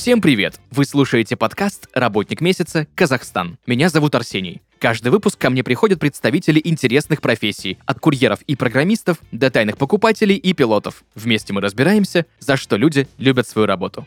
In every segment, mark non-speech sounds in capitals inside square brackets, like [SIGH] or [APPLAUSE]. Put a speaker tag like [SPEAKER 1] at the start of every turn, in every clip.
[SPEAKER 1] Всем привет! Вы слушаете подкаст «Работник месяца. Казахстан». Меня зовут Арсений. Каждый выпуск ко мне приходят представители интересных профессий, от курьеров и программистов до тайных покупателей и пилотов. Вместе мы разбираемся, за что люди любят свою работу.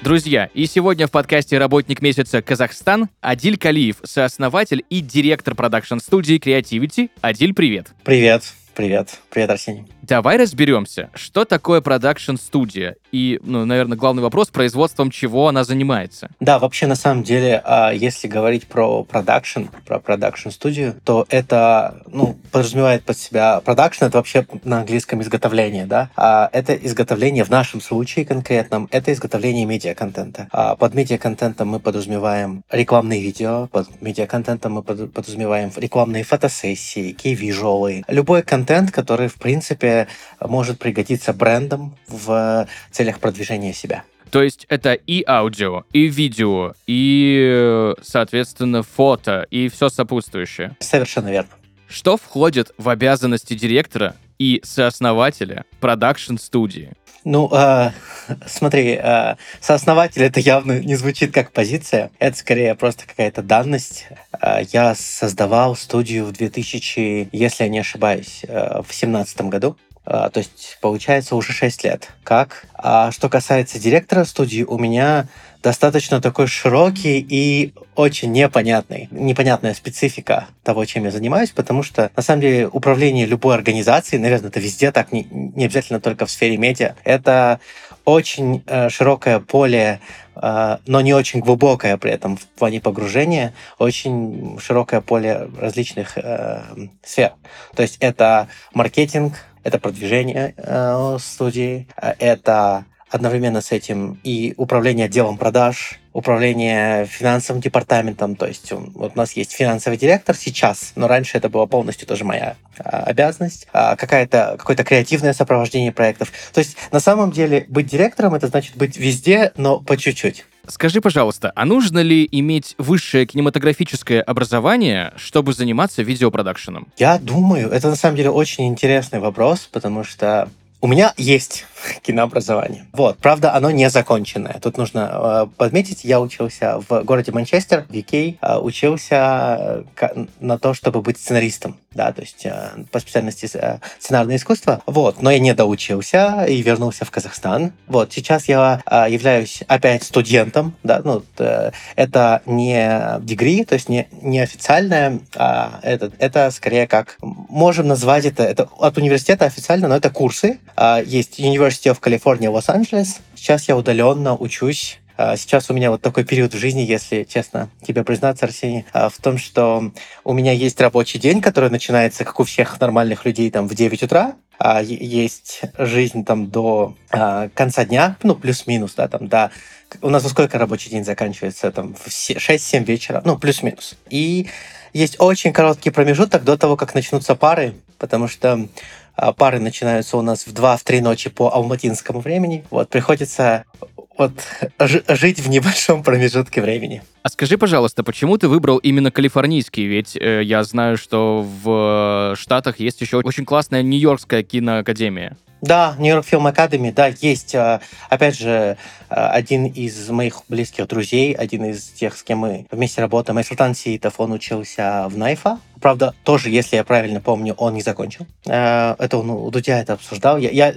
[SPEAKER 1] Друзья, и сегодня в подкасте «Работник месяца Казахстан» Адиль Калиев, сооснователь и директор продакшн-студии Creativity. Адиль, привет!
[SPEAKER 2] Привет! Привет. Привет, Арсений.
[SPEAKER 1] Давай разберемся, что такое продакшн-студия и, ну, наверное, главный вопрос, производством чего она занимается.
[SPEAKER 2] Да, вообще, на самом деле, а, если говорить про продакшн, про продакшн-студию, то это, ну, подразумевает под себя продакшн, это вообще на английском изготовление, да, а это изготовление в нашем случае конкретном, это изготовление медиа-контента. А под медиа-контентом мы подразумеваем рекламные видео, под медиа-контентом мы подразумеваем рекламные фотосессии, кей-визуалы, любой контент, который, в принципе, может пригодиться брендам в целях продвижения себя.
[SPEAKER 1] То есть это и аудио, и видео, и, соответственно, фото, и все сопутствующее.
[SPEAKER 2] Совершенно верно.
[SPEAKER 1] Что входит в обязанности директора и сооснователя продакшн-студии?
[SPEAKER 2] Ну, э, смотри, э, сооснователь это явно не звучит как позиция, это скорее просто какая-то данность. Э, я создавал студию в 2000, если я не ошибаюсь, э, в 2017 году. А, то есть, получается, уже 6 лет. Как? А что касается директора студии, у меня достаточно такой широкий и очень непонятный, непонятная специфика того, чем я занимаюсь, потому что, на самом деле, управление любой организацией, наверное, это везде так, не, не обязательно только в сфере медиа, это очень э, широкое поле, э, но не очень глубокое при этом в плане погружения, очень широкое поле различных э, сфер. То есть это маркетинг, это продвижение э, студии, э, это одновременно с этим и управление отделом продаж, управление финансовым департаментом. То есть вот у нас есть финансовый директор сейчас, но раньше это была полностью тоже моя а, обязанность. А, какая-то, какое-то креативное сопровождение проектов. То есть на самом деле быть директором это значит быть везде, но по чуть-чуть.
[SPEAKER 1] Скажи, пожалуйста, а нужно ли иметь высшее кинематографическое образование, чтобы заниматься видеопродакшеном?
[SPEAKER 2] Я думаю, это на самом деле очень интересный вопрос, потому что у меня есть кинообразование. Вот, правда, оно не законченное. Тут нужно э, подметить, я учился в городе Манчестер, в UK, э, учился э, на то, чтобы быть сценаристом, да, то есть э, по специальности э, сценарное искусство. Вот, но я не доучился и вернулся в Казахстан. Вот, сейчас я э, являюсь опять студентом, да, ну, э, это не дегри, то есть не, не официальное, а это, это скорее как, можем назвать это, это от университета официально, но это курсы, а, есть University of California, Лос-Анджелес. Сейчас я удаленно учусь а, Сейчас у меня вот такой период в жизни, если честно тебе признаться, Арсений, а, в том, что у меня есть рабочий день, который начинается, как у всех нормальных людей, там в 9 утра, а есть жизнь там до конца дня, ну, плюс-минус, да, там, до... У нас во сколько рабочий день заканчивается? Там в 6-7 вечера, ну, плюс-минус. И есть очень короткий промежуток до того, как начнутся пары, потому что пары начинаются у нас в 2-3 ночи по алматинскому времени. Вот, приходится вот жить в небольшом промежутке времени.
[SPEAKER 1] А скажи, пожалуйста, почему ты выбрал именно калифорнийский? Ведь э, я знаю, что в Штатах есть еще очень классная Нью-Йоркская киноакадемия.
[SPEAKER 2] Да, Нью-Йорк Фильм Академи, да, есть, а, опять же, а, один из моих близких друзей, один из тех, с кем мы вместе работаем, Айсултан Сиитов, он учился в Найфа, правда, тоже, если я правильно помню, он не закончил. Это он у Дудя это обсуждал. Я, я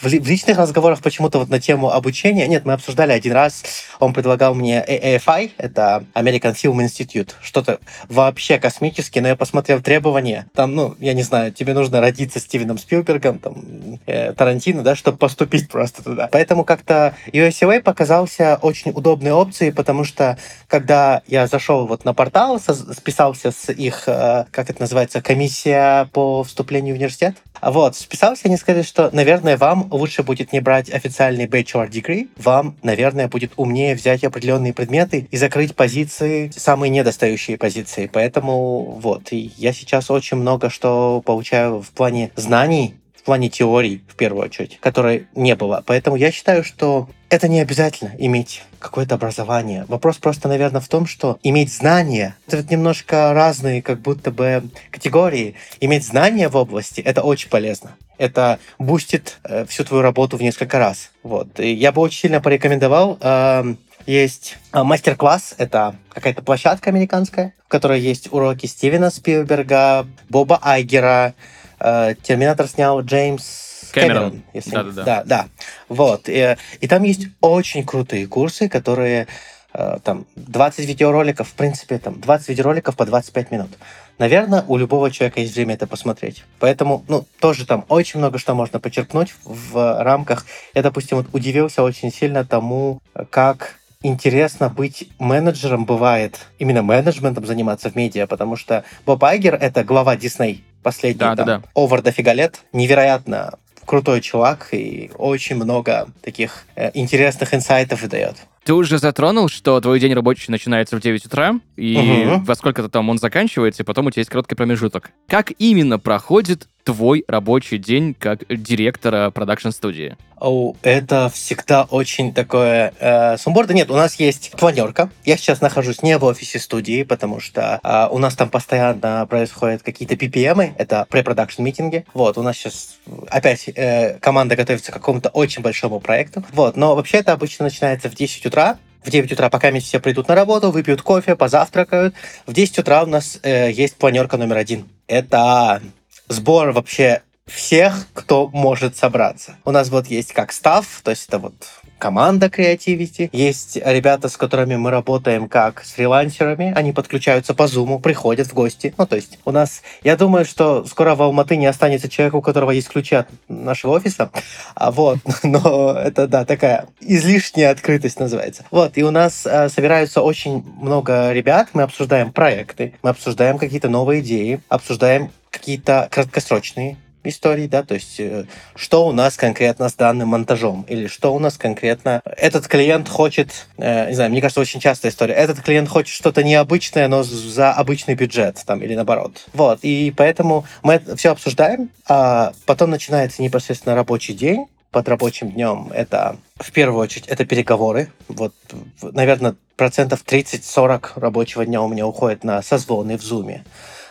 [SPEAKER 2] в, личных разговорах почему-то вот на тему обучения, нет, мы обсуждали один раз, он предлагал мне AFI, это American Film Institute, что-то вообще космическое, но я посмотрел требования, там, ну, я не знаю, тебе нужно родиться Стивеном Спилбергом, там, э, Тарантино, да, чтобы поступить просто туда. Поэтому как-то USAA показался очень удобной опцией, потому что когда я зашел вот на портал, списался с их, э, как это называется, комиссия по вступлению в университет, вот, списался, они сказали, что, наверное, вам лучше будет не брать официальный bachelor degree, вам, наверное, будет умнее взять определенные предметы и закрыть позиции, самые недостающие позиции. Поэтому вот, и я сейчас очень много что получаю в плане знаний, плане теорий, в первую очередь, которой не было. Поэтому я считаю, что это не обязательно иметь какое-то образование. Вопрос просто, наверное, в том, что иметь знания — это немножко разные как будто бы категории. Иметь знания в области — это очень полезно. Это бустит э, всю твою работу в несколько раз. Вот. И я бы очень сильно порекомендовал э, есть мастер-класс, это какая-то площадка американская, в которой есть уроки Стивена Спилберга, Боба Айгера, Терминатор снял Джеймс
[SPEAKER 1] Кэмерон.
[SPEAKER 2] Если-
[SPEAKER 1] Да-да-да.
[SPEAKER 2] да, да. Вот. И, и там есть очень крутые курсы, которые э, там 20 видеороликов, в принципе, там 20 видеороликов по 25 минут. Наверное, у любого человека есть время это посмотреть. Поэтому, ну, тоже там очень много что можно почерпнуть в, в рамках. Я, допустим, вот удивился очень сильно тому, как интересно быть менеджером бывает, именно менеджментом заниматься в медиа, потому что Боб Айгер — это глава Дисней, последний
[SPEAKER 1] Да, да,
[SPEAKER 2] там,
[SPEAKER 1] да.
[SPEAKER 2] овер дофига лет, невероятно крутой чувак и очень много таких э, интересных инсайтов выдает.
[SPEAKER 1] Ты уже затронул, что твой день рабочий начинается в 9 утра, и
[SPEAKER 2] Мгм.
[SPEAKER 1] во сколько-то там он заканчивается, и потом у тебя есть короткий промежуток. Как именно проходит твой рабочий день как директора продакшн-студии?
[SPEAKER 2] О, это всегда очень такое э, сумбурно. Нет, у нас есть планерка. Я сейчас нахожусь не в офисе студии, потому что э, у нас там постоянно происходят какие-то PPM, это препродакшн митинги. Вот, у нас сейчас опять э, команда готовится к какому-то очень большому проекту. Вот, но вообще это обычно начинается в 10 утра. В 9 утра, пока все придут на работу, выпьют кофе, позавтракают. В 10 утра у нас э, есть планерка номер один. Это сбор вообще всех, кто может собраться. У нас вот есть как став, то есть это вот команда креативити. Есть ребята, с которыми мы работаем как с фрилансерами. Они подключаются по зуму, приходят в гости. Ну, то есть у нас... Я думаю, что скоро в Алматы не останется человека, у которого есть ключи от нашего офиса. А вот, [LAUGHS] но это, да, такая излишняя открытость называется. Вот, и у нас э, собираются очень много ребят. Мы обсуждаем проекты, мы обсуждаем какие-то новые идеи, обсуждаем какие-то краткосрочные истории, да, то есть э, что у нас конкретно с данным монтажом, или что у нас конкретно этот клиент хочет, э, не знаю, мне кажется, очень частая история, этот клиент хочет что-то необычное, но за обычный бюджет, там, или наоборот. Вот, и поэтому мы все обсуждаем, а потом начинается непосредственно рабочий день, под рабочим днем это в первую очередь это переговоры. Вот, наверное, процентов 30-40 рабочего дня у меня уходит на созвоны в зуме,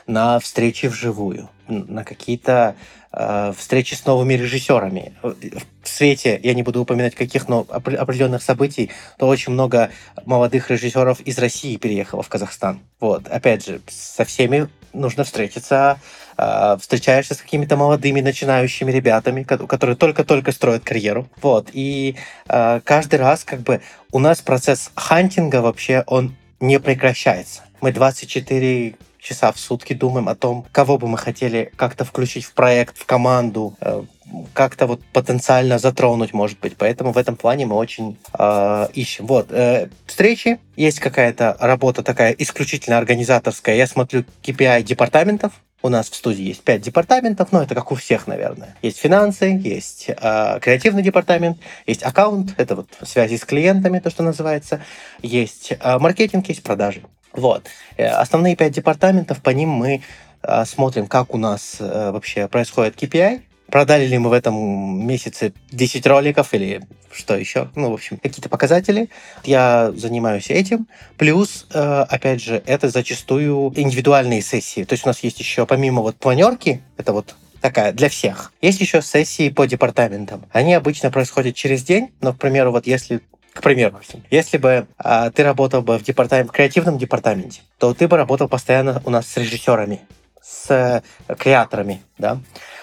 [SPEAKER 2] на встречи вживую, на какие-то э, встречи с новыми режиссерами. В свете, я не буду упоминать каких, но опр- определенных событий, то очень много молодых режиссеров из России переехало в Казахстан. Вот, опять же, со всеми нужно встретиться, э, встречаешься с какими-то молодыми начинающими ребятами, ко- которые только-только строят карьеру. Вот, и э, каждый раз как бы у нас процесс хантинга вообще, он не прекращается. Мы 24 часа в сутки думаем о том, кого бы мы хотели как-то включить в проект, в команду, э, как-то вот потенциально затронуть, может быть. Поэтому в этом плане мы очень э, ищем. Вот, э, встречи, есть какая-то работа такая исключительно организаторская. Я смотрю KPI департаментов, у нас в студии есть пять департаментов, но это как у всех, наверное. Есть финансы, есть э, креативный департамент, есть аккаунт, это вот связи с клиентами, то, что называется, есть э, маркетинг, есть продажи. Вот. Э, Основные пять департаментов, по ним мы э, смотрим, как у нас э, вообще происходит KPI, продали ли мы в этом месяце 10 роликов или что еще, ну, в общем, какие-то показатели. Я занимаюсь этим. Плюс, опять же, это зачастую индивидуальные сессии. То есть у нас есть еще, помимо вот планерки, это вот такая для всех. Есть еще сессии по департаментам. Они обычно происходят через день, но, к примеру, вот если к примеру, если бы а, ты работал бы в, департамент, в креативном департаменте, то ты бы работал постоянно у нас с режиссерами, с э, креаторами, да.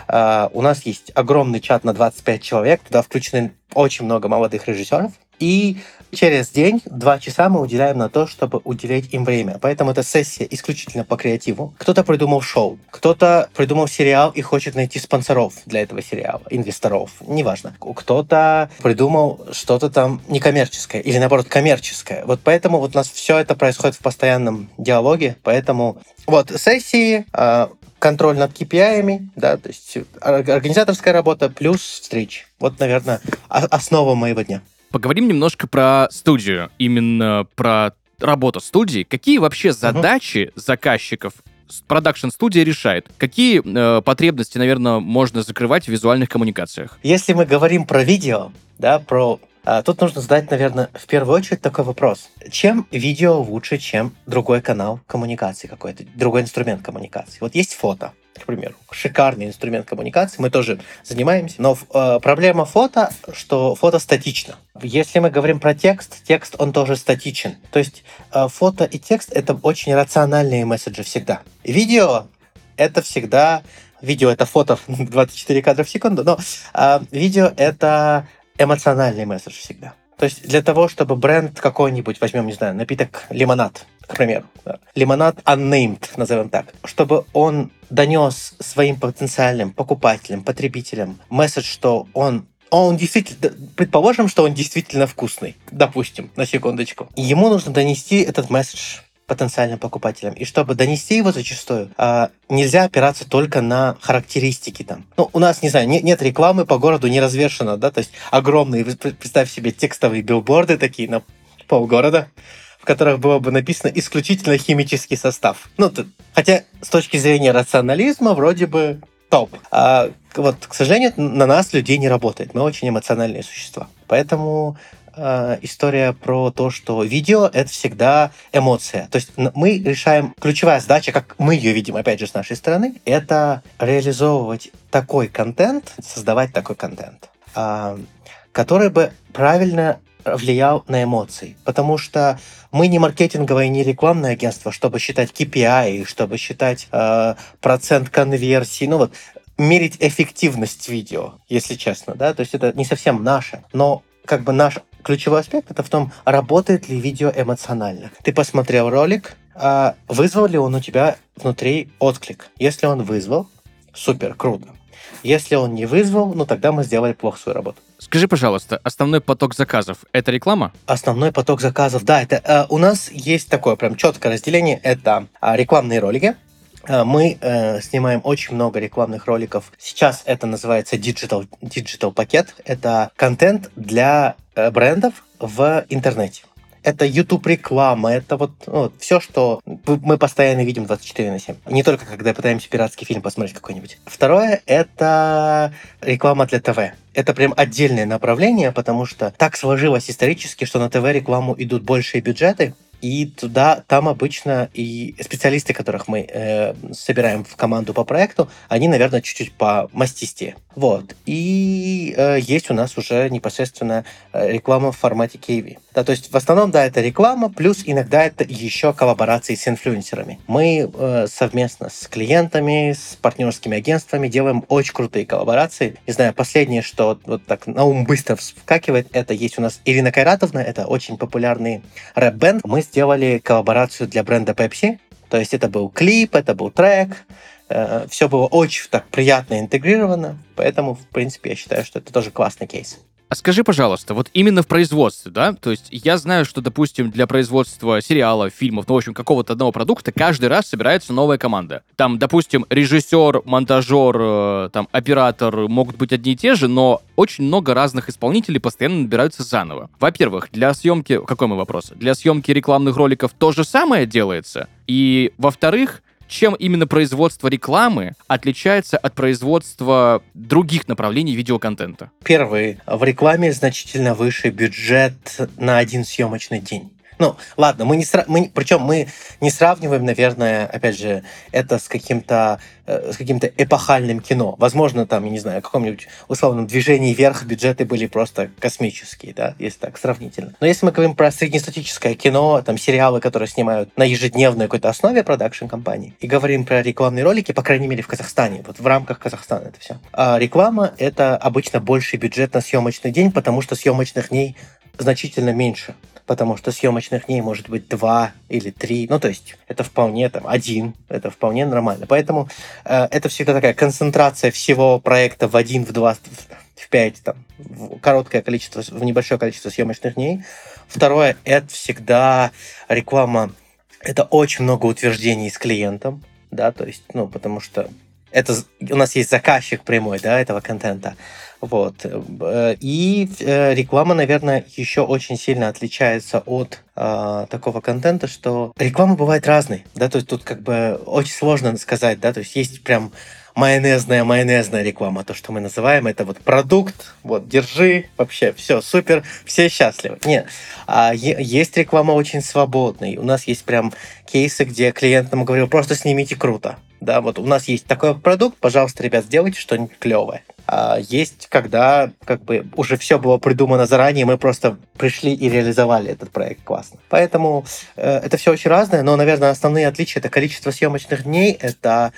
[SPEAKER 2] А, у нас есть огромный чат на 25 человек, туда включены очень много молодых режиссеров, и через день, два часа мы уделяем на то, чтобы уделять им время. Поэтому это сессия исключительно по креативу. Кто-то придумал шоу, кто-то придумал сериал и хочет найти спонсоров для этого сериала, инвесторов, неважно. Кто-то придумал что-то там некоммерческое или, наоборот, коммерческое. Вот поэтому вот у нас все это происходит в постоянном диалоге, поэтому вот сессии, а, контроль над KPI, да, то есть ор- организаторская работа плюс встречи. Вот, наверное, основа моего дня.
[SPEAKER 1] Поговорим немножко про студию, именно про работу студии. Какие вообще задачи заказчиков продакшн-студия решает? Какие э, потребности, наверное, можно закрывать в визуальных коммуникациях?
[SPEAKER 2] Если мы говорим про видео, да, про А, тут нужно задать, наверное, в первую очередь такой вопрос. Чем видео лучше, чем другой канал коммуникации какой-то, другой инструмент коммуникации? Вот есть фото, к примеру, шикарный инструмент коммуникации, мы тоже занимаемся, но э, проблема фото, что фото статично. Если мы говорим про текст, текст, он тоже статичен. То есть э, фото и текст — это очень рациональные месседжи всегда. Видео — это всегда... Видео — это фото 24 кадра в секунду, но э, видео — это эмоциональный месседж всегда. То есть для того, чтобы бренд какой-нибудь, возьмем, не знаю, напиток лимонад, к примеру, да, лимонад unnamed, назовем так, чтобы он донес своим потенциальным покупателям, потребителям месседж, что он он действительно, предположим, что он действительно вкусный, допустим, на секундочку. Ему нужно донести этот месседж потенциальным покупателям. И чтобы донести его зачастую, а, нельзя опираться только на характеристики там. Ну, у нас, не знаю, нет, нет рекламы по городу не развешено, да, то есть огромные, представь себе, текстовые билборды такие на полгорода, в которых было бы написано исключительно химический состав. Ну, тут, хотя с точки зрения рационализма вроде бы топ. А вот, к сожалению, на нас людей не работает. Мы очень эмоциональные существа. Поэтому э, история про то, что видео — это всегда эмоция. То есть мы решаем... Ключевая задача, как мы ее видим, опять же, с нашей стороны, это реализовывать такой контент, создавать такой контент, э, который бы правильно влиял на эмоции. Потому что мы не маркетинговое, не рекламное агентство, чтобы считать KPI, чтобы считать э, процент конверсии. Ну вот, мерить эффективность видео, если честно, да, то есть это не совсем наше, но как бы наш ключевой аспект это в том, работает ли видео эмоционально. Ты посмотрел ролик, а вызвал ли он у тебя внутри отклик. Если он вызвал, супер, круто. Если он не вызвал, ну тогда мы сделали плохо свою работу.
[SPEAKER 1] Скажи, пожалуйста, основной поток заказов — это реклама?
[SPEAKER 2] Основной поток заказов, да, это э, у нас есть такое прям четкое разделение. Это э, рекламные ролики, Э, мы э, снимаем очень много рекламных роликов. Сейчас это называется digital, digital пакет. Это контент для э, брендов в интернете. Это YouTube реклама, это вот ну, все, что мы постоянно видим 24 на 7. Не только когда пытаемся пиратский фильм посмотреть какой-нибудь. Второе это реклама для ТВ. Это прям отдельное направление, потому что так сложилось исторически, что на ТВ рекламу идут большие бюджеты, и туда, там обычно и специалисты, которых мы э, собираем в команду по проекту, они, наверное, чуть-чуть по мастистее. Вот. И э, есть у нас уже непосредственно э, реклама в формате KV. Да, то есть в основном, да, это реклама, плюс иногда это еще коллаборации с инфлюенсерами. Мы э, совместно с клиентами, с партнерскими агентствами делаем очень крутые коллаборации. Не знаю, последнее, что вот так на ум быстро вскакивает, это есть у нас Ирина Кайратовна, это очень популярный рэп-бенд. Мы сделали коллаборацию для бренда Pepsi. То есть это был клип, это был трек, э, все было очень так приятно интегрировано, поэтому, в принципе, я считаю, что это тоже классный кейс.
[SPEAKER 1] А скажи, пожалуйста, вот именно в производстве, да, то есть я знаю, что, допустим, для производства сериала, фильмов, ну, в общем, какого-то одного продукта каждый раз собирается новая команда. Там, допустим, режиссер, монтажер, э, там, оператор могут быть одни и те же, но очень много разных исполнителей постоянно набираются заново. Во-первых, для съемки... Какой мой вопрос? Для съемки рекламных роликов то же самое делается? И, во-вторых, чем именно производство рекламы отличается от производства других направлений видеоконтента?
[SPEAKER 2] Первый. В рекламе значительно выше бюджет на один съемочный день. Ну, ладно, мы не сра... мы, причем мы не сравниваем, наверное, опять же, это с каким-то э, с каким-то эпохальным кино. Возможно, там, я не знаю, каком-нибудь условном движении вверх бюджеты были просто космические, да, если так сравнительно. Но если мы говорим про среднестатическое кино, там, сериалы, которые снимают на ежедневной какой-то основе продакшн компании, и говорим про рекламные ролики, по крайней мере, в Казахстане, вот в рамках Казахстана это все. А реклама — это обычно больший бюджет на съемочный день, потому что съемочных дней значительно меньше потому что съемочных дней может быть два или три, ну то есть это вполне там один, это вполне нормально. Поэтому э, это всегда такая концентрация всего проекта в один, в два, в пять, там, в короткое количество, в небольшое количество съемочных дней. Второе, это всегда реклама, это очень много утверждений с клиентом, да, то есть, ну, потому что это у нас есть заказчик прямой, да, этого контента. Вот. Э, и э, реклама, наверное, еще очень сильно отличается от э, такого контента, что реклама бывает разной, да, то есть тут как бы очень сложно сказать, да, то есть есть прям майонезная майонезная реклама, то, что мы называем, это вот продукт, вот, держи, вообще, все, супер, все счастливы. Нет, а есть реклама очень свободная. У нас есть прям кейсы, где клиент нам говорил, просто снимите круто. Да, вот у нас есть такой продукт, пожалуйста, ребят, сделайте что-нибудь клевое. А есть, когда как бы уже все было придумано заранее, мы просто пришли и реализовали этот проект классно. Поэтому э, это все очень разное, но, наверное, основные отличия это количество съемочных дней, это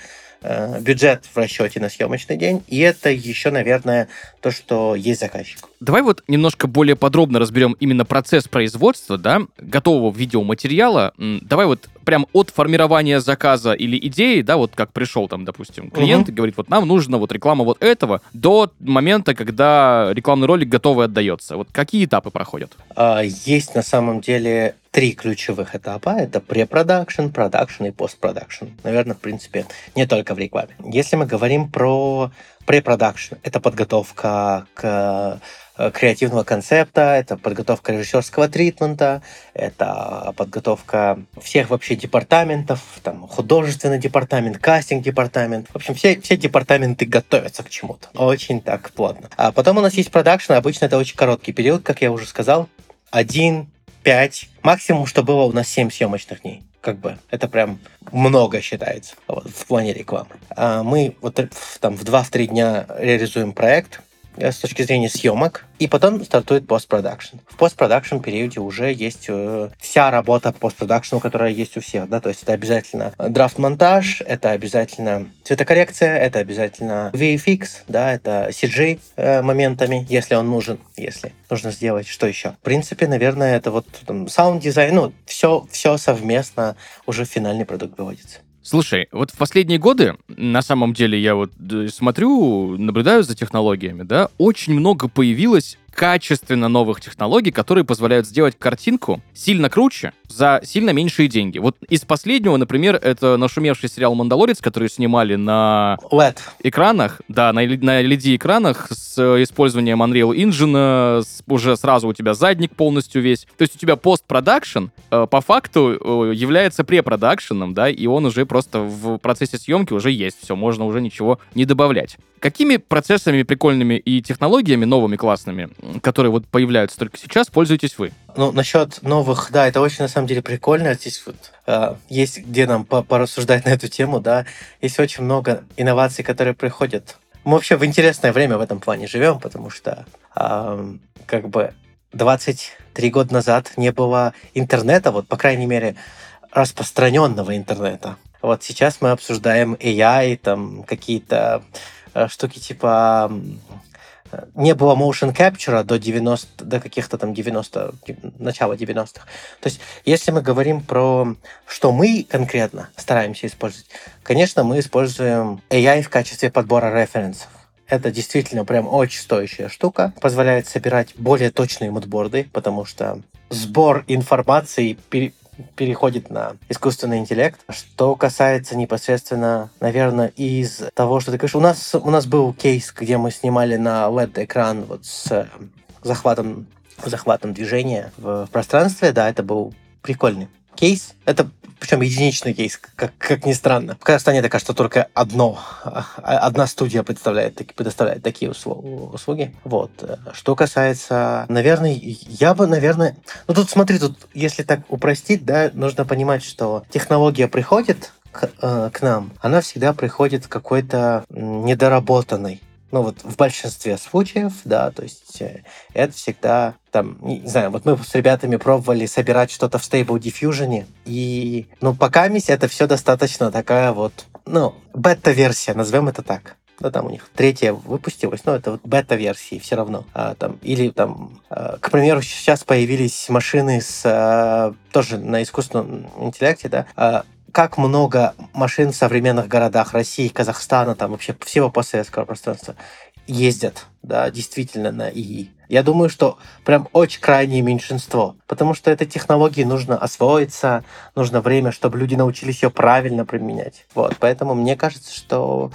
[SPEAKER 2] Э, бюджет в расчете на съемочный день, и это еще, наверное, то, что есть заказчик.
[SPEAKER 1] Давай вот немножко более подробно разберем именно процесс производства, да, готового видеоматериала. Давай вот прям от формирования заказа или идеи, да, вот как пришел там, допустим, клиент угу. и говорит, вот нам нужно вот реклама вот этого, до момента, когда рекламный ролик готовый отдается. Вот какие этапы проходят?
[SPEAKER 2] А, есть на самом деле три ключевых этапа. Это препродакшн, продакшн и постпродакшн. Наверное, в принципе, не только в рекламе. Если мы говорим про препродакшн, это подготовка к э, креативного концепта, это подготовка режиссерского тритмента, это подготовка всех вообще департаментов, там художественный департамент, кастинг департамент. В общем, все, все департаменты готовятся к чему-то. Очень так плотно. А потом у нас есть продакшн, обычно это очень короткий период, как я уже сказал, один 5, максимум, что было у нас 7 съемочных дней. Как бы это прям много считается вот, в плане рекламы. А мы вот там в 2-3 дня реализуем проект, Э, с точки зрения съемок, и потом стартует постпродакшн. В постпродакшн периоде уже есть э, вся работа по постпродакшну, которая есть у всех, да, то есть это обязательно драфт-монтаж, это обязательно цветокоррекция, это обязательно VFX, да, это CG э, моментами, если он нужен, если нужно сделать, что еще. В принципе, наверное, это вот саунд-дизайн, ну, все, все совместно уже в финальный продукт выводится.
[SPEAKER 1] Слушай, вот в последние годы, на самом деле, я вот э, смотрю, наблюдаю за технологиями, да, очень много появилось качественно новых технологий, которые позволяют сделать картинку сильно круче за сильно меньшие деньги. Вот из последнего, например, это нашумевший сериал «Мандалорец», который снимали на
[SPEAKER 2] LED.
[SPEAKER 1] экранах, да, на, на LED-экранах с использованием Unreal Engine, с, уже сразу у тебя задник полностью весь. То есть у тебя постпродакшн э, по факту э, является препродакшеном, да, и он уже просто в процессе съемки уже есть, все, можно уже ничего не добавлять. Какими процессами прикольными и технологиями новыми классными, которые вот появляются только сейчас, пользуетесь вы?
[SPEAKER 2] Ну, насчет новых, да, это очень на самом деле прикольно. Здесь вот э, есть где нам порассуждать на эту тему, да. Есть очень много инноваций, которые приходят. Мы вообще в интересное время в этом плане живем, потому что э, как бы 23 года назад не было интернета, вот, по крайней мере, распространенного интернета. Вот сейчас мы обсуждаем AI, там какие-то Э, штуки типа не было motion capture до 90, до каких-то там 90, начала 90-х. То есть, если мы говорим про что мы конкретно стараемся использовать, конечно, мы используем AI в качестве подбора референсов. Это действительно прям очень стоящая штука. Позволяет собирать более точные мудборды, потому что сбор информации переходит на искусственный интеллект. Что касается непосредственно, наверное, из того, что ты говоришь, у нас, у нас был кейс, где мы снимали на LED-экран вот с э, захватом, захватом движения в пространстве, да, это был прикольный кейс. Это причем единичный кейс, как, как ни странно. В Казахстане это, кажется, только одно, а, одна студия представляет, предоставляет такие услуги. Вот. Что касается, наверное, я бы, наверное... Ну, тут смотри, тут, если так упростить, да, нужно понимать, что технология приходит к, э, к нам, она всегда приходит какой-то недоработанной ну вот в большинстве случаев, да, то есть э, это всегда там, не знаю, вот мы с ребятами пробовали собирать что-то в Stable Diffusion, и, ну, пока мисс это все достаточно такая вот, ну, бета-версия, назовем это так. Да, там у них третья выпустилась, но это вот бета-версии все равно. А, там, или там, а, к примеру, сейчас появились машины с а, тоже на искусственном интеллекте, да, а, как много машин в современных городах России, Казахстана, там вообще всего постсоветского пространства ездят, да, действительно на ИИ. Я думаю, что прям очень крайнее меньшинство, потому что этой технологии нужно освоиться, нужно время, чтобы люди научились ее правильно применять. Вот, поэтому мне кажется, что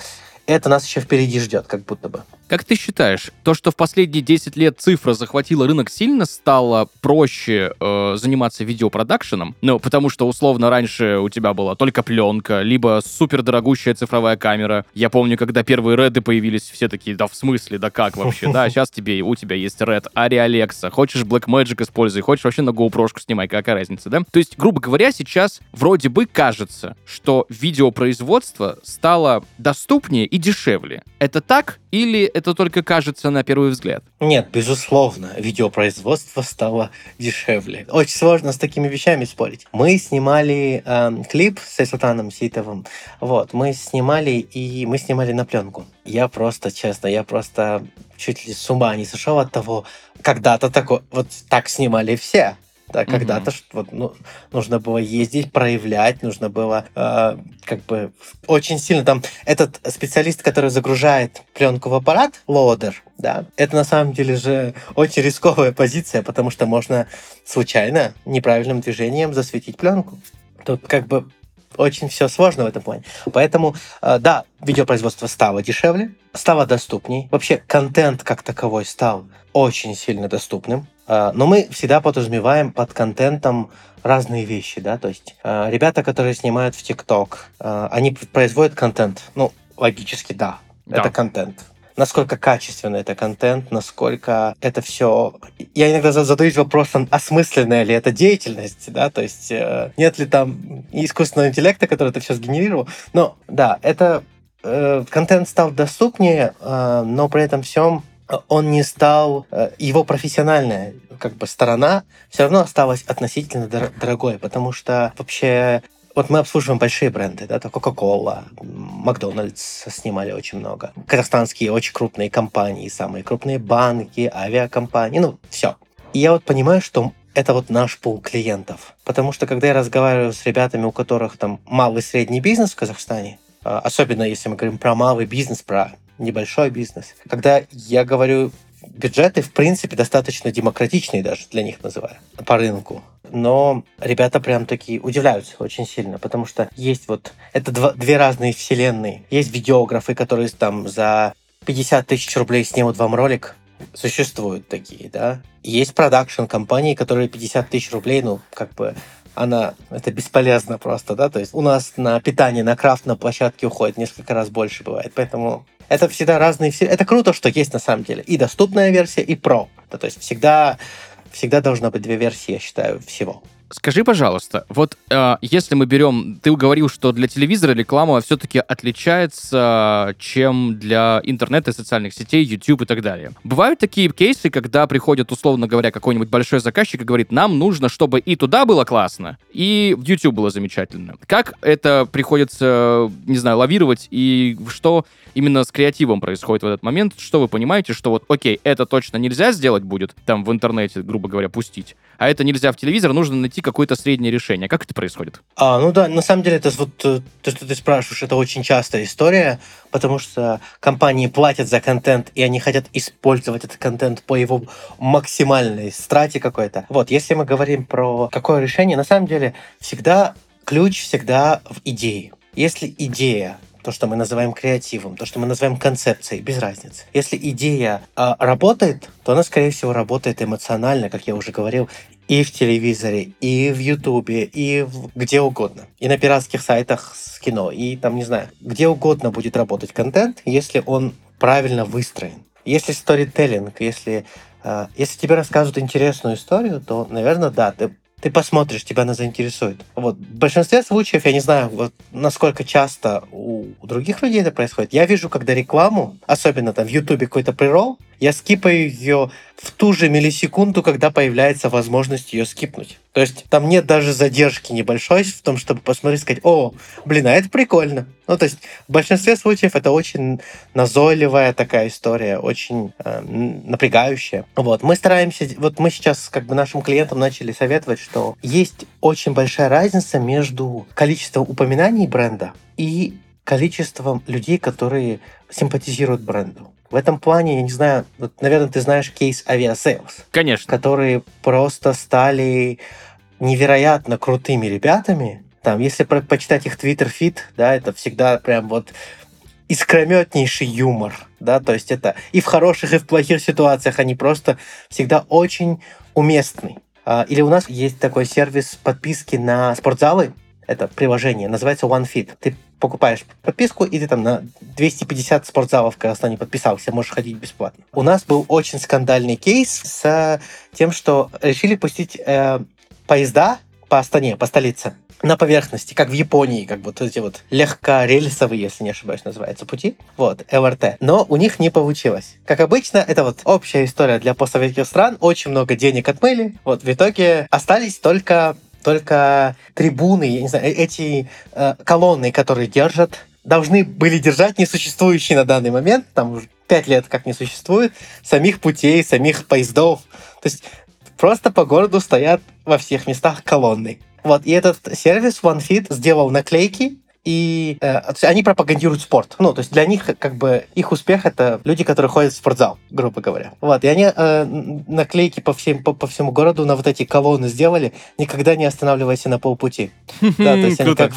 [SPEAKER 2] это нас еще впереди ждет, как будто бы.
[SPEAKER 1] Как ты считаешь, то, что в последние 10 лет цифра захватила рынок, сильно стало проще э, заниматься видеопродакшеном? Ну, потому что, условно, раньше у тебя была только пленка, либо супердорогущая цифровая камера. Я помню, когда первые реды появились, все такие, да в смысле, да как вообще? Да, [LAUGHS] сейчас тебе, у тебя есть ред, Ари Алекса, хочешь Blackmagic используй, хочешь вообще на GoPro снимай, какая разница, да? То есть, грубо говоря, сейчас вроде бы кажется, что видеопроизводство стало доступнее и дешевле. Это так или это только кажется на первый взгляд?
[SPEAKER 2] Нет, безусловно, видеопроизводство стало дешевле. Очень сложно с такими вещами спорить. Мы снимали э, клип с Султаном Ситовым. Вот, мы снимали и мы снимали на пленку. Я просто, честно, я просто чуть ли с ума не сошел от того, когда-то такой, вот так снимали все. Да, mm-hmm. когда-то вот, ну, нужно было ездить, проявлять, нужно было э, как бы очень сильно там этот специалист, который загружает пленку в аппарат, loader, да, это на самом деле же очень рисковая позиция, потому что можно случайно неправильным движением засветить пленку. Тут как бы очень все сложно в этом плане. Поэтому, э, да, видеопроизводство стало дешевле, стало доступней. Вообще, контент как таковой стал очень сильно доступным. А, но мы всегда подразумеваем под контентом разные вещи, да, то есть а, ребята, которые снимают в ТикТок, они производят контент. Ну, логически, да, да. это контент насколько качественный это контент, насколько это все... Я иногда задаюсь вопросом, осмысленная ли это деятельность, да, то есть э, нет ли там искусственного интеллекта, который это все сгенерировал. Но да, это э, контент стал доступнее, э, но при этом всем он не стал, его профессиональная как бы сторона все равно осталась относительно дорогой, потому что вообще вот мы обслуживаем большие бренды, да, Coca-Cola, Макдональдс снимали очень много. Казахстанские очень крупные компании, самые крупные банки, авиакомпании, ну, все. И я вот понимаю, что это вот наш пул клиентов. Потому что когда я разговариваю с ребятами, у которых там малый и средний бизнес в Казахстане, а, особенно если мы говорим про малый бизнес, про небольшой бизнес. Когда я говорю бюджеты, в принципе, достаточно демократичные даже для них называю, по рынку. Но ребята прям такие удивляются очень сильно, потому что есть вот... Это два, две разные вселенные. Есть видеографы, которые там за 50 тысяч рублей снимут вам ролик, существуют такие, да. Есть продакшн компании, которые 50 тысяч рублей, ну, как бы она это бесполезно просто, да, то есть у нас на питание, на крафт на площадке уходит несколько раз больше бывает, поэтому это всегда разные... Это круто, что есть на самом деле. И доступная версия, и. Да, то есть всегда, всегда должна быть две версии, я считаю, всего.
[SPEAKER 1] Скажи, пожалуйста, вот э, если мы берем, ты говорил, что для телевизора реклама все-таки отличается, чем для интернета, социальных сетей, YouTube и так далее. Бывают такие кейсы, когда приходит, условно говоря, какой-нибудь большой заказчик и говорит, нам нужно, чтобы и туда было классно, и в YouTube было замечательно. Как это приходится, не знаю, лавировать, и что именно с креативом происходит в этот момент? Что вы понимаете, что вот, окей, это точно нельзя сделать будет, там в интернете, грубо говоря, пустить, а это нельзя в телевизор, нужно найти какое-то среднее решение. Как это происходит?
[SPEAKER 2] А, ну да, на самом деле это вот э, то, что ты спрашиваешь, это очень частая история, потому что компании платят за контент, и они хотят использовать этот контент по его максимальной страте какой-то. Вот, если мы говорим про какое решение, на самом деле всегда ключ всегда в идее. Если идея то, что мы называем креативом, то, что мы называем концепцией, без разницы. Если идея э, работает, то она, скорее всего, работает эмоционально, как я уже говорил, и в телевизоре, и в Ютубе, и в... где угодно. И на пиратских сайтах с кино, и там, не знаю, где угодно будет работать контент, если он правильно выстроен. Если сторителлинг, если, э, если тебе рассказывают интересную историю, то, наверное, да, ты ты посмотришь, тебя она заинтересует. Вот. В большинстве случаев, я не знаю, вот насколько часто у других людей это происходит, я вижу, когда рекламу, особенно там в Ютубе какой-то прирол, я скипаю ее в ту же миллисекунду, когда появляется возможность ее скипнуть. То есть там нет даже задержки небольшой в том, чтобы посмотреть сказать, о, блин, а это прикольно. Ну, то есть в большинстве случаев это очень назойливая такая история, очень э, напрягающая. Вот, мы стараемся, вот мы сейчас как бы нашим клиентам начали советовать, что есть очень большая разница между количеством упоминаний бренда и количеством людей, которые симпатизируют бренду. В этом плане, я не знаю, вот, наверное, ты знаешь кейс Aviasales.
[SPEAKER 1] Конечно.
[SPEAKER 2] Которые просто стали невероятно крутыми ребятами. Там, если про почитать их Twitter feed, да, это всегда прям вот искрометнейший юмор, да, то есть это и в хороших, и в плохих ситуациях они просто всегда очень уместны. А, или у нас есть такой сервис подписки на спортзалы, это приложение, называется OneFit. Ты покупаешь подписку, и ты там на 250 спортзалов в Казахстане подписался, можешь ходить бесплатно. У нас был очень скандальный кейс с тем, что решили пустить э, поезда по Астане, по столице, на поверхности, как в Японии, как вот эти вот легкорельсовые, если не ошибаюсь, называются пути. Вот, ЛРТ. Но у них не получилось. Как обычно, это вот общая история для постсоветских стран. Очень много денег отмыли. Вот, в итоге остались только только трибуны, я не знаю, э, эти э, колонны, которые держат, должны были держать несуществующие на данный момент, там уже пять лет как не существует, самих путей, самих поездов. То есть просто по городу стоят во всех местах колонны. Вот, и этот сервис OneFit сделал наклейки, и э, они пропагандируют спорт. Ну, то есть для них как бы их успех это люди, которые ходят в спортзал, грубо говоря. Вот, и они э, наклейки по, всем, по, по всему городу на вот эти колонны сделали, никогда не останавливайся на полпути. [LAUGHS] Да, то есть они как,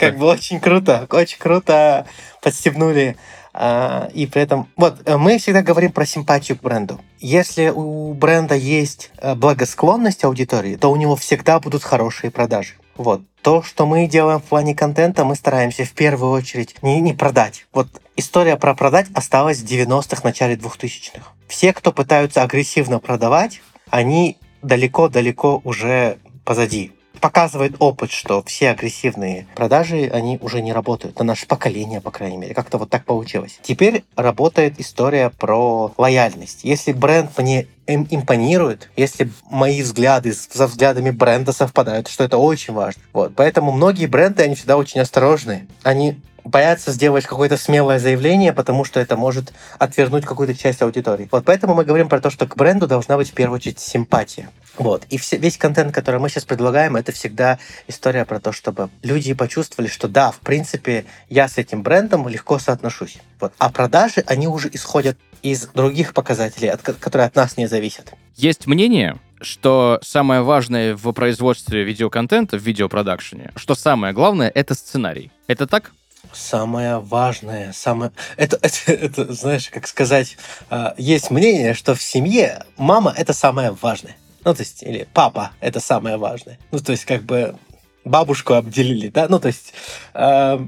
[SPEAKER 2] как бы очень круто, очень круто подстегнули а, и при этом, вот, э, мы всегда говорим про симпатию к бренду. Если у бренда есть э, благосклонность аудитории, то у него всегда будут хорошие продажи. Вот. То, что мы делаем в плане контента, мы стараемся в первую очередь не, не продать. Вот история про продать осталась в 90-х, начале 2000-х. Все, кто пытаются агрессивно продавать, они далеко-далеко уже позади показывает опыт, что все агрессивные продажи, они уже не работают. На наше поколение, по крайней мере. Как-то вот так получилось. Теперь работает история про лояльность. Если бренд мне импонирует, если мои взгляды со взглядами бренда совпадают, что это очень важно. Вот. Поэтому многие бренды, они всегда очень осторожны. Они боятся сделать какое-то смелое заявление, потому что это может отвернуть какую-то часть аудитории. Вот поэтому мы говорим про то, что к бренду должна быть в первую очередь симпатия. Вот. И все, весь контент, который мы сейчас предлагаем, это всегда история про то, чтобы люди почувствовали, что да, в принципе, я с этим брендом легко соотношусь. Вот. А продажи, они уже исходят из других показателей, от, которые от нас не зависят.
[SPEAKER 1] Есть мнение, что самое важное в производстве видеоконтента, в видеопродакшене, что самое главное, это сценарий. Это так?
[SPEAKER 2] Самое важное, самое... Это, [LAUGHS] это, это знаешь, как сказать, а, есть мнение, что в семье мама — это самое важное. Ну, то есть, или папа — это самое важное. Ну, то есть, как бы бабушку обделили, да? Ну, то есть, э,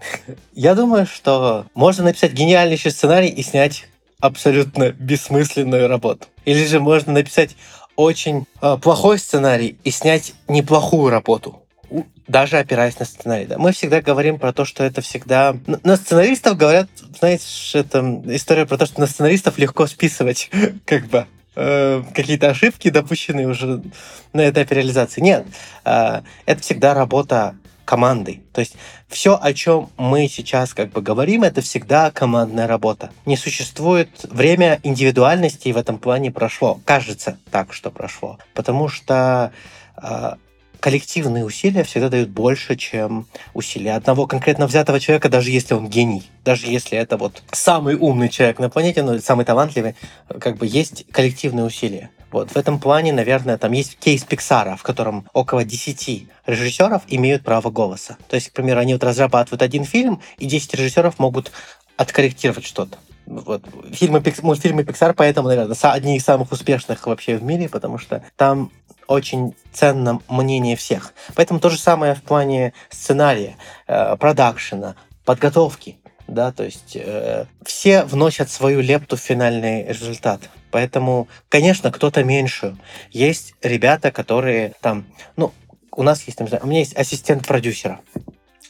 [SPEAKER 2] [LAUGHS] я думаю, что можно написать гениальнейший сценарий и снять абсолютно бессмысленную работу. Или же можно написать очень э, плохой сценарий и снять неплохую работу даже опираясь на сценарий. Да. Мы всегда говорим про то, что это всегда... На сценаристов говорят, знаете, это история про то, что на сценаристов легко списывать [LAUGHS] как бы э, какие-то ошибки, допущенные уже на этапе реализации. Нет, э, это всегда работа команды. То есть все, о чем мы сейчас как бы говорим, это всегда командная работа. Не существует время индивидуальности, в этом плане прошло. Кажется так, что прошло. Потому что э, коллективные усилия всегда дают больше, чем усилия одного конкретно взятого человека, даже если он гений, даже если это вот самый умный человек на планете, ну, самый талантливый, как бы есть коллективные усилия. Вот. В этом плане, наверное, там есть кейс Пиксара, в котором около 10 режиссеров имеют право голоса. То есть, к примеру, они вот разрабатывают один фильм, и 10 режиссеров могут откорректировать что-то. Вот. Фильмы, мультфильмы Pixar поэтому, наверное, одни из самых успешных вообще в мире, потому что там очень ценно мнение всех. Поэтому то же самое в плане сценария, э, продакшена, подготовки. Да, то есть э, все вносят свою лепту в финальный результат. Поэтому, конечно, кто-то меньше. Есть ребята, которые там, ну, у нас есть, у меня есть ассистент продюсера.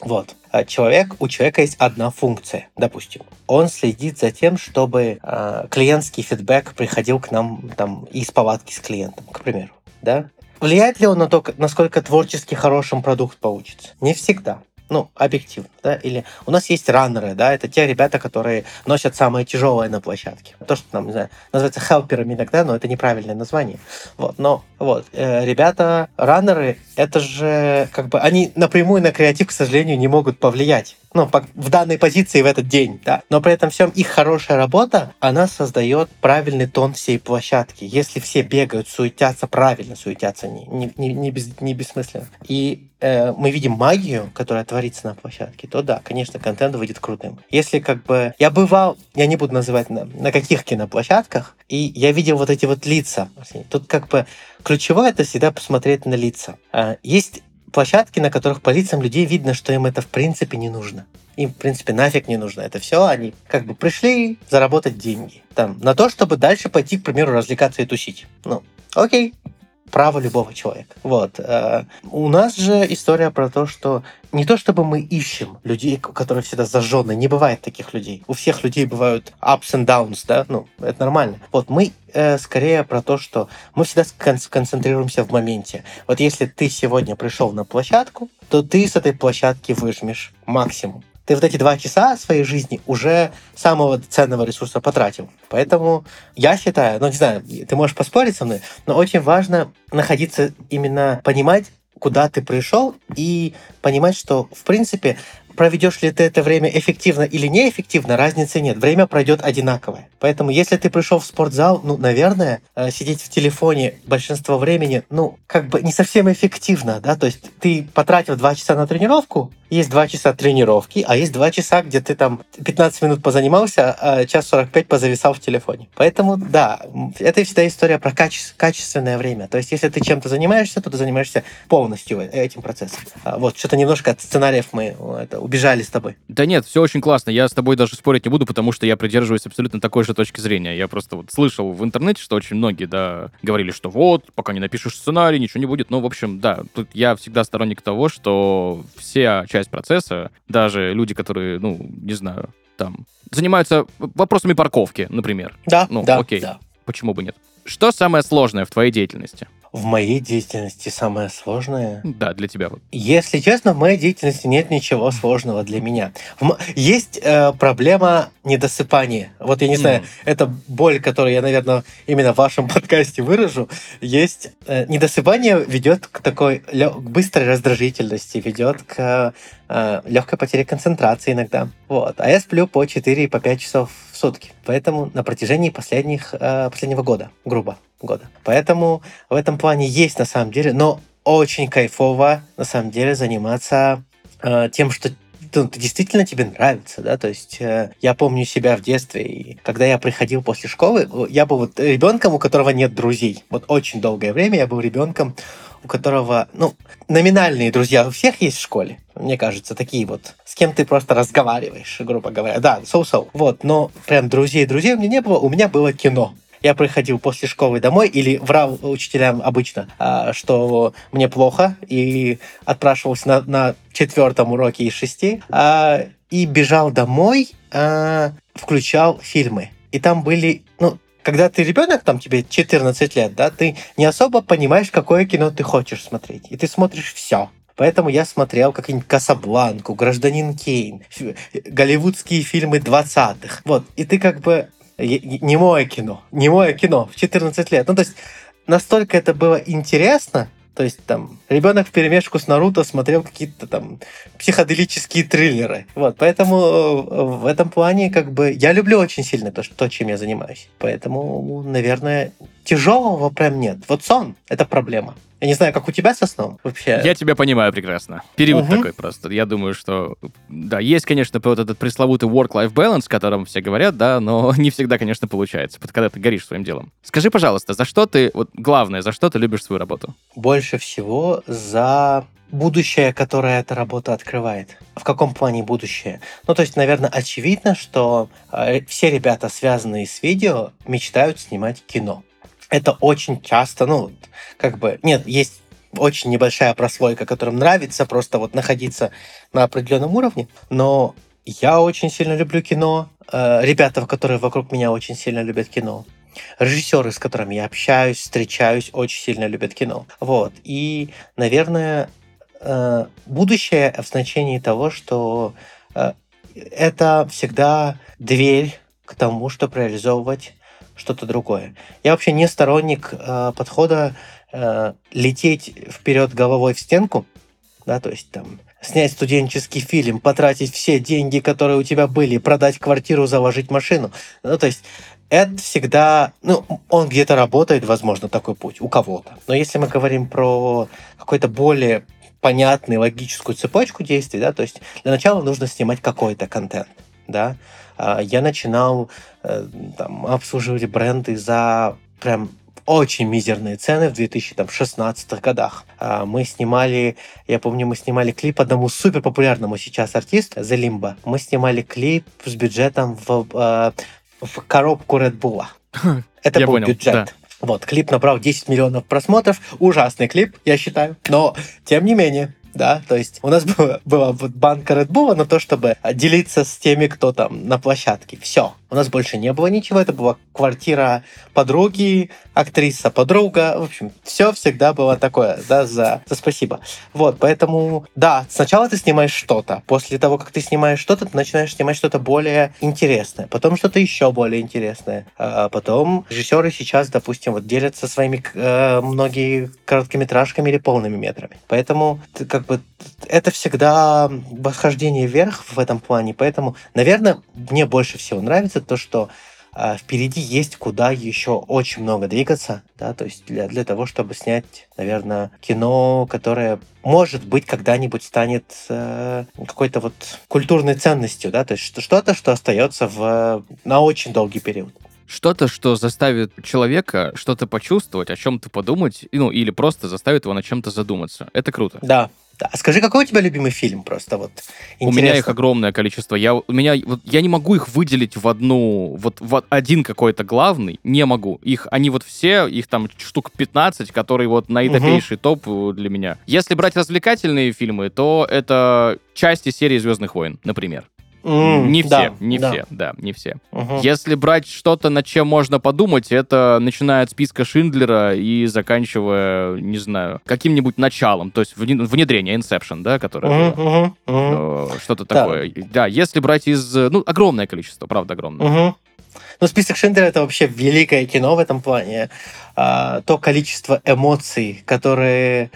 [SPEAKER 2] Вот. А человек, у человека есть одна функция, допустим. Он следит за тем, чтобы э, клиентский фидбэк приходил к нам там из палатки с клиентом, к примеру да? Влияет ли он на то, насколько творчески хорошим продукт получится? Не всегда. Ну, объективно, да, или у нас есть раннеры, да, это те ребята, которые носят самое тяжелое на площадке. То, что там, не знаю, называется хелперами иногда, но это неправильное название. Вот, но вот, э, ребята, раннеры, это же, как бы, они напрямую на креатив, к сожалению, не могут повлиять. Ну, в данной позиции в этот день, да. Но при этом всем их хорошая работа, она создает правильный тон всей площадки. Если все бегают, суетятся, правильно суетятся, не, не, не, без, не бессмысленно. И э, мы видим магию, которая творится на площадке, то да, конечно, контент выйдет крутым. Если как бы... Я бывал, я не буду называть на, на каких киноплощадках, и я видел вот эти вот лица. Тут как бы ключевое это всегда посмотреть на лица. А, есть площадки, на которых по лицам людей видно, что им это в принципе не нужно. Им, в принципе, нафиг не нужно это все. Они как бы пришли заработать деньги. Там, на то, чтобы дальше пойти, к примеру, развлекаться и тусить. Ну, окей, право любого человека. Вот. Э, у нас же история про то, что не то чтобы мы ищем людей, которые всегда зажжены, не бывает таких людей. У всех людей бывают ups and downs, да, ну, это нормально. Вот мы э, скорее про то, что мы всегда концентрируемся в моменте. Вот если ты сегодня пришел на площадку, то ты с этой площадки выжмешь максимум ты вот эти два часа своей жизни уже самого ценного ресурса потратил. Поэтому я считаю, ну не знаю, ты можешь поспорить со мной, но очень важно находиться именно, понимать, куда ты пришел и понимать, что, в принципе, проведешь ли ты это время эффективно или неэффективно, разницы нет. Время пройдет одинаковое. Поэтому, если ты пришел в спортзал, ну, наверное, э, сидеть в телефоне большинство времени, ну, как бы не совсем эффективно, да, то есть ты потратил 2 часа на тренировку, есть 2 часа тренировки, а есть 2 часа, где ты там 15 минут позанимался, а час 45 позависал в телефоне. Поэтому, да, это всегда история про каче- качественное время. То есть, если ты чем-то занимаешься, то ты занимаешься полностью этим процессом. А вот, что-то немножко от сценариев мы это, убежали с тобой.
[SPEAKER 1] Да нет, все очень классно. Я с тобой даже спорить не буду, потому что я придерживаюсь абсолютно такой же точки зрения. Я просто вот слышал в интернете, что очень многие, да, говорили, что вот, пока не напишешь сценарий, ничего не будет. Ну, в общем, да, тут я всегда сторонник того, что вся часть процесса, даже люди, которые, ну, не знаю, там, занимаются вопросами парковки, например.
[SPEAKER 2] Да,
[SPEAKER 1] ну,
[SPEAKER 2] да,
[SPEAKER 1] окей.
[SPEAKER 2] да.
[SPEAKER 1] Почему бы нет? Что самое сложное в твоей деятельности?
[SPEAKER 2] В моей деятельности самое сложное?
[SPEAKER 1] Да, для тебя.
[SPEAKER 2] Если честно, в моей деятельности нет ничего сложного для меня. Есть э, проблема недосыпания. Вот я не знаю, mm. это боль, которую я, наверное, именно в вашем [LAUGHS] подкасте выражу. Есть э, недосыпание ведет к такой к быстрой раздражительности, ведет к э, легкой потере концентрации иногда. Вот. А я сплю по 4 по 5 часов в сутки. Поэтому на протяжении последних, э, последнего года, грубо года. Поэтому в этом плане есть на самом деле, но очень кайфово на самом деле заниматься э, тем, что ну, действительно тебе нравится, да, то есть э, я помню себя в детстве, и когда я приходил после школы, я был вот ребенком, у которого нет друзей. Вот очень долгое время я был ребенком, у которого, ну, номинальные друзья у всех есть в школе, мне кажется, такие вот, с кем ты просто разговариваешь, грубо говоря. Да, соу-соу. Вот, но прям друзей-друзей у меня не было, у меня было кино я приходил после школы домой или врал учителям обычно, а, что мне плохо, и отпрашивался на, на четвертом уроке из шести, а, и бежал домой, а, включал фильмы. И там были, ну, когда ты ребенок, там тебе 14 лет, да, ты не особо понимаешь, какое кино ты хочешь смотреть. И ты смотришь все. Поэтому я смотрел какие-нибудь «Касабланку», «Гражданин Кейн», голливудские фильмы 20-х. Вот. И ты как бы не мое кино, не мое кино в 14 лет. Ну, то есть настолько это было интересно, то есть там ребенок в перемешку с Наруто смотрел какие-то там психоделические триллеры. Вот, поэтому э, в этом плане как бы я люблю очень сильно то, что, то чем я занимаюсь. Поэтому, наверное, тяжелого прям нет. Вот сон — это проблема. Я не знаю, как у тебя со сном вообще.
[SPEAKER 1] Я тебя понимаю прекрасно. Период угу. такой просто. Я думаю, что, да, есть, конечно, вот этот пресловутый work-life balance, о котором все говорят, да, но [LAUGHS] не всегда, конечно, получается, когда ты горишь своим делом. Скажи, пожалуйста, за что ты, вот главное, за что ты любишь свою работу?
[SPEAKER 2] Больше всего за будущее, которое эта работа открывает. В каком плане будущее? Ну, то есть, наверное, очевидно, что э, все ребята, связанные с видео, мечтают снимать кино это очень часто, ну, как бы, нет, есть очень небольшая прослойка, которым нравится просто вот находиться на определенном уровне, но я очень сильно люблю кино, э, ребята, которые вокруг меня очень сильно любят кино, режиссеры, с которыми я общаюсь, встречаюсь, очень сильно любят кино. Вот. И, наверное, э, будущее в значении того, что э, это всегда дверь к тому, чтобы реализовывать что-то другое. Я вообще не сторонник э, подхода э, лететь вперед головой в стенку, да, то есть там снять студенческий фильм, потратить все деньги, которые у тебя были, продать квартиру, заложить машину. Ну, то есть это всегда, ну, он где-то работает, возможно, такой путь у кого-то. Но если мы говорим про какой-то более понятную логическую цепочку действий, да, то есть для начала нужно снимать какой-то контент, да. А, я начинал э, там, обслуживать бренды за прям очень мизерные цены в 2016 годах. А, мы снимали, я помню, мы снимали клип одному супер популярному сейчас артисту, The Limbo. Мы снимали клип с бюджетом в, э, в коробку Red Bull. [LAUGHS] Это
[SPEAKER 1] я
[SPEAKER 2] был
[SPEAKER 1] понял,
[SPEAKER 2] бюджет.
[SPEAKER 1] да.
[SPEAKER 2] Вот, клип набрал 10 миллионов просмотров. Ужасный клип, я считаю. Но, тем не менее, да, то есть у нас [LAUGHS] была, была банка Red Bull на то, чтобы делиться с теми, кто там на площадке. Все. У нас больше не было ничего, это была квартира подруги, актриса подруга, в общем, все всегда было такое, да, за, за спасибо. Вот, поэтому, да, сначала ты снимаешь что-то, после того, как ты снимаешь что-то, ты начинаешь снимать что-то более интересное, потом что-то еще более интересное, а потом режиссеры сейчас, допустим, вот делятся своими э, многие короткометражками или полными метрами, поэтому ты, как бы это всегда восхождение вверх в этом плане, поэтому, наверное, мне больше всего нравится то, что э, впереди есть куда еще очень много двигаться, да, то есть для, для того, чтобы снять, наверное, кино, которое, может быть, когда-нибудь станет э, какой-то вот культурной ценностью, да, то есть что-то, что остается в, на очень долгий период.
[SPEAKER 1] Что-то, что заставит человека что-то почувствовать, о чем-то подумать, ну, или просто заставит его на чем-то задуматься. Это круто.
[SPEAKER 2] Да, да. А скажи, какой у тебя любимый фильм просто вот?
[SPEAKER 1] У меня их огромное количество. Я, у меня, вот, я не могу их выделить в одну, вот в один какой-то главный, не могу. Их, они вот все, их там штук 15, которые вот наитопейший угу. топ для меня. Если брать развлекательные фильмы, то это части серии «Звездных войн», например.
[SPEAKER 2] Mm,
[SPEAKER 1] не все,
[SPEAKER 2] да,
[SPEAKER 1] не
[SPEAKER 2] да.
[SPEAKER 1] все, да, не все.
[SPEAKER 2] Угу.
[SPEAKER 1] Если брать что-то, над чем можно подумать, это начиная от списка Шиндлера и заканчивая, не знаю, каким-нибудь началом, то есть внедрение Inception, да, которое
[SPEAKER 2] угу, угу, угу.
[SPEAKER 1] что-то да. такое. Да, если брать из, ну, огромное количество, правда, огромное.
[SPEAKER 2] Угу. Ну, список Шиндлера это вообще великое кино в этом плане. А, то количество эмоций, которые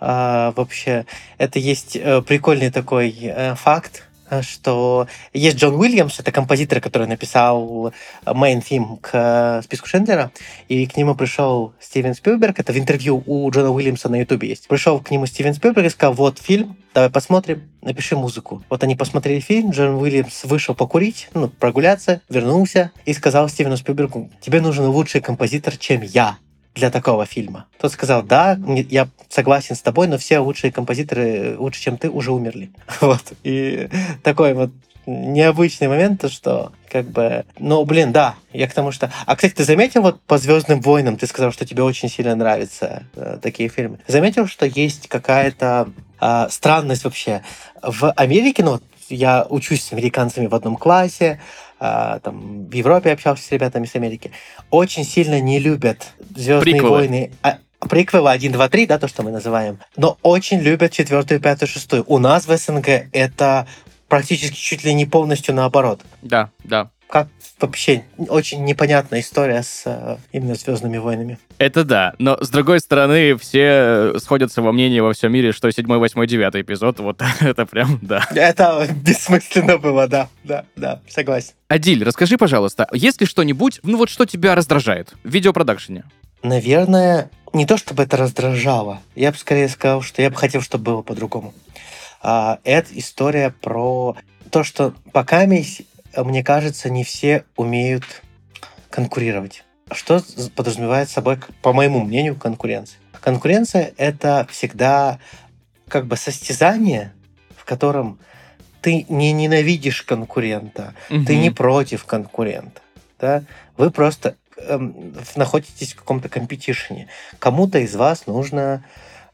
[SPEAKER 2] а, вообще, это есть э, прикольный такой э, факт что есть Джон Уильямс, это композитор, который написал main theme к э, списку Шендлера, и к нему пришел Стивен Спилберг, это в интервью у Джона Уильямса на Ютубе есть. Пришел к нему Стивен Спилберг и сказал, вот фильм, давай посмотрим, напиши музыку. Вот они посмотрели фильм, Джон Уильямс вышел покурить, ну, прогуляться, вернулся и сказал Стивену Спилбергу, тебе нужен лучший композитор, чем я для такого фильма. Тот сказал, да, я согласен с тобой, но все лучшие композиторы, лучше, чем ты, уже умерли. [LAUGHS] Вот. И такой вот необычный момент, то что как бы, ну, блин, да, я к тому, что... А, кстати, ты заметил вот по «Звездным войнам», ты сказал, что тебе очень сильно нравятся э, такие фильмы. Заметил, что есть какая-то э, странность вообще. В Америке, ну, я учусь с американцами в одном классе, а, там, в Европе общался с ребятами с Америки, очень сильно не любят Звездные
[SPEAKER 1] Приквелы.
[SPEAKER 2] войны. А, приквелы 1, 2, 3, да, то, что мы называем, но очень любят четвертую, пятую, шестую. У нас в СНГ это практически чуть ли не полностью наоборот.
[SPEAKER 1] Да, да.
[SPEAKER 2] Как вообще очень непонятная история с э, именно Звездными войнами.
[SPEAKER 1] Это да, но с другой стороны, все сходятся во мнении во всем мире, что 7, 8, 9 эпизод, вот [LAUGHS] это прям, да.
[SPEAKER 2] Это бессмысленно было, да, да, да, согласен.
[SPEAKER 1] Адиль, расскажи, пожалуйста, есть ли что-нибудь, ну вот что тебя раздражает в видеопродакшене?
[SPEAKER 2] Наверное, не то чтобы это раздражало, я бы скорее сказал, что я бы хотел, чтобы было по-другому. А, это история про то, что пока мне кажется, не все умеют конкурировать. Что подразумевает собой, по моему мнению, конкуренция? Конкуренция — это всегда как бы состязание, в котором ты не ненавидишь конкурента, угу. ты не против конкурента. Да? Вы просто эм, находитесь в каком-то компетишене. Кому-то из вас нужно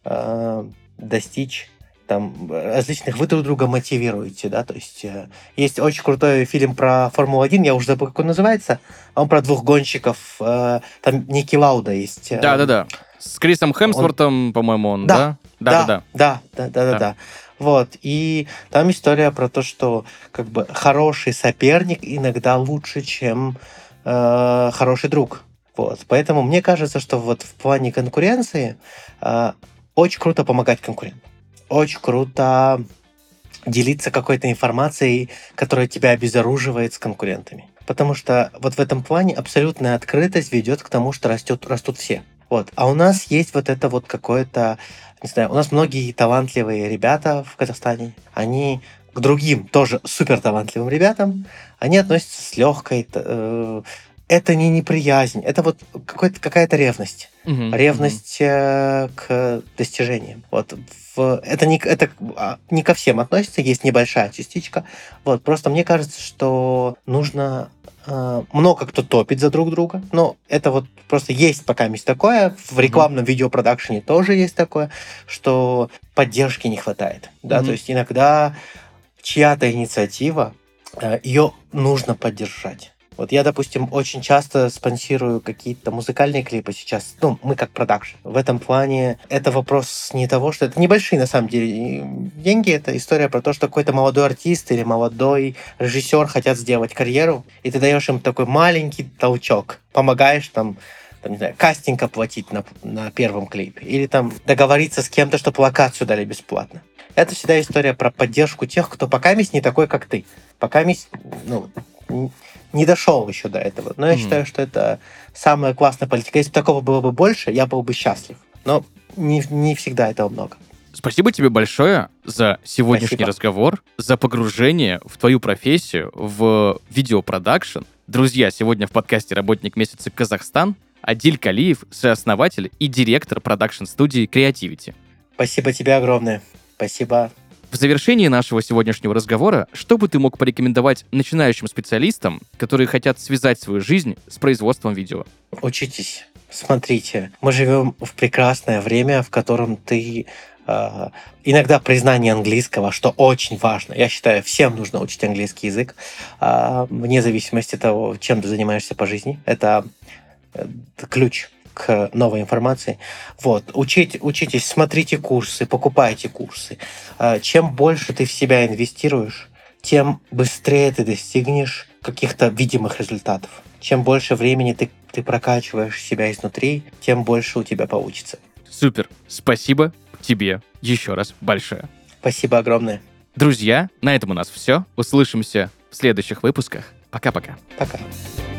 [SPEAKER 2] э, достичь там различных, вы друг друга мотивируете, да, то есть э, есть очень крутой фильм про Формулу-1, я уже забыл, как он называется, он про двух гонщиков, э, там Ники Лауда есть.
[SPEAKER 1] Э, Да-да-да, с Крисом Хемсвортом, он... по-моему, он, да?
[SPEAKER 2] Да, да, да, да, да, да, да. Вот, и там история про то, что как бы хороший соперник иногда лучше, чем э, хороший друг. Вот, поэтому мне кажется, что вот в плане конкуренции э, очень круто помогать конкурентам очень круто делиться какой-то информацией, которая тебя обезоруживает с конкурентами. Потому что вот в этом плане абсолютная открытость ведет к тому, что растет, растут все. Вот. А у нас есть вот это вот какое-то, не знаю, у нас многие талантливые ребята в Казахстане, они к другим тоже супер талантливым ребятам, они относятся с легкой, э, это не неприязнь, это вот какая-то ревность. Угу, ревность угу. к достижениям. Вот в, это, не, это а, не ко всем относится, есть небольшая частичка. Вот, просто мне кажется, что нужно э, много кто топит за друг друга, но это вот просто есть пока есть такое, в рекламном mm видеопродакшене тоже есть такое, что поддержки не хватает, да, mm то есть иногда чья-то инициатива, э, ее нужно поддержать. Вот я, допустим, очень часто спонсирую какие-то музыкальные клипы сейчас. Ну, мы как продакшн. В этом плане это вопрос не того, что это небольшие, на самом деле, деньги. Это история про то, что какой-то молодой артист или молодой режиссер хотят сделать карьеру, и ты даешь им такой маленький толчок. Помогаешь там там, не знаю, кастинг оплатить на, на первом клипе, или там договориться с кем-то, чтобы локацию дали бесплатно. Это всегда история про поддержку тех, кто пока не такой, как ты. Пока ну, не дошел еще до этого. Но я mm-hmm. считаю, что это самая классная политика. Если бы такого было бы больше, я был бы счастлив. Но не, не всегда этого много.
[SPEAKER 1] Спасибо тебе большое за сегодняшний Спасибо. разговор, за погружение в твою профессию, в видеопродакшн. Друзья, сегодня в подкасте «Работник месяца Казахстан» Адиль Калиев, сооснователь и директор продакшн-студии Creativity.
[SPEAKER 2] Спасибо тебе огромное. Спасибо
[SPEAKER 1] в завершении нашего сегодняшнего разговора, что бы ты мог порекомендовать начинающим специалистам, которые хотят связать свою жизнь с производством видео?
[SPEAKER 2] Учитесь. Смотрите, мы живем в прекрасное время, в котором ты э, иногда признание английского, что очень важно. Я считаю, всем нужно учить английский язык, э, вне зависимости от того, чем ты занимаешься по жизни. Это, это ключ к новой информации. Вот. Учить, учитесь, смотрите курсы, покупайте курсы. А, чем больше ты в себя инвестируешь, тем быстрее ты достигнешь каких-то видимых результатов. Чем больше времени ты, ты прокачиваешь себя изнутри, тем больше у тебя получится.
[SPEAKER 1] Супер. Спасибо тебе еще раз большое.
[SPEAKER 2] Спасибо огромное.
[SPEAKER 1] Друзья, на этом у нас все. Услышимся в следующих выпусках. Пока-пока.
[SPEAKER 2] Пока. -пока. Пока.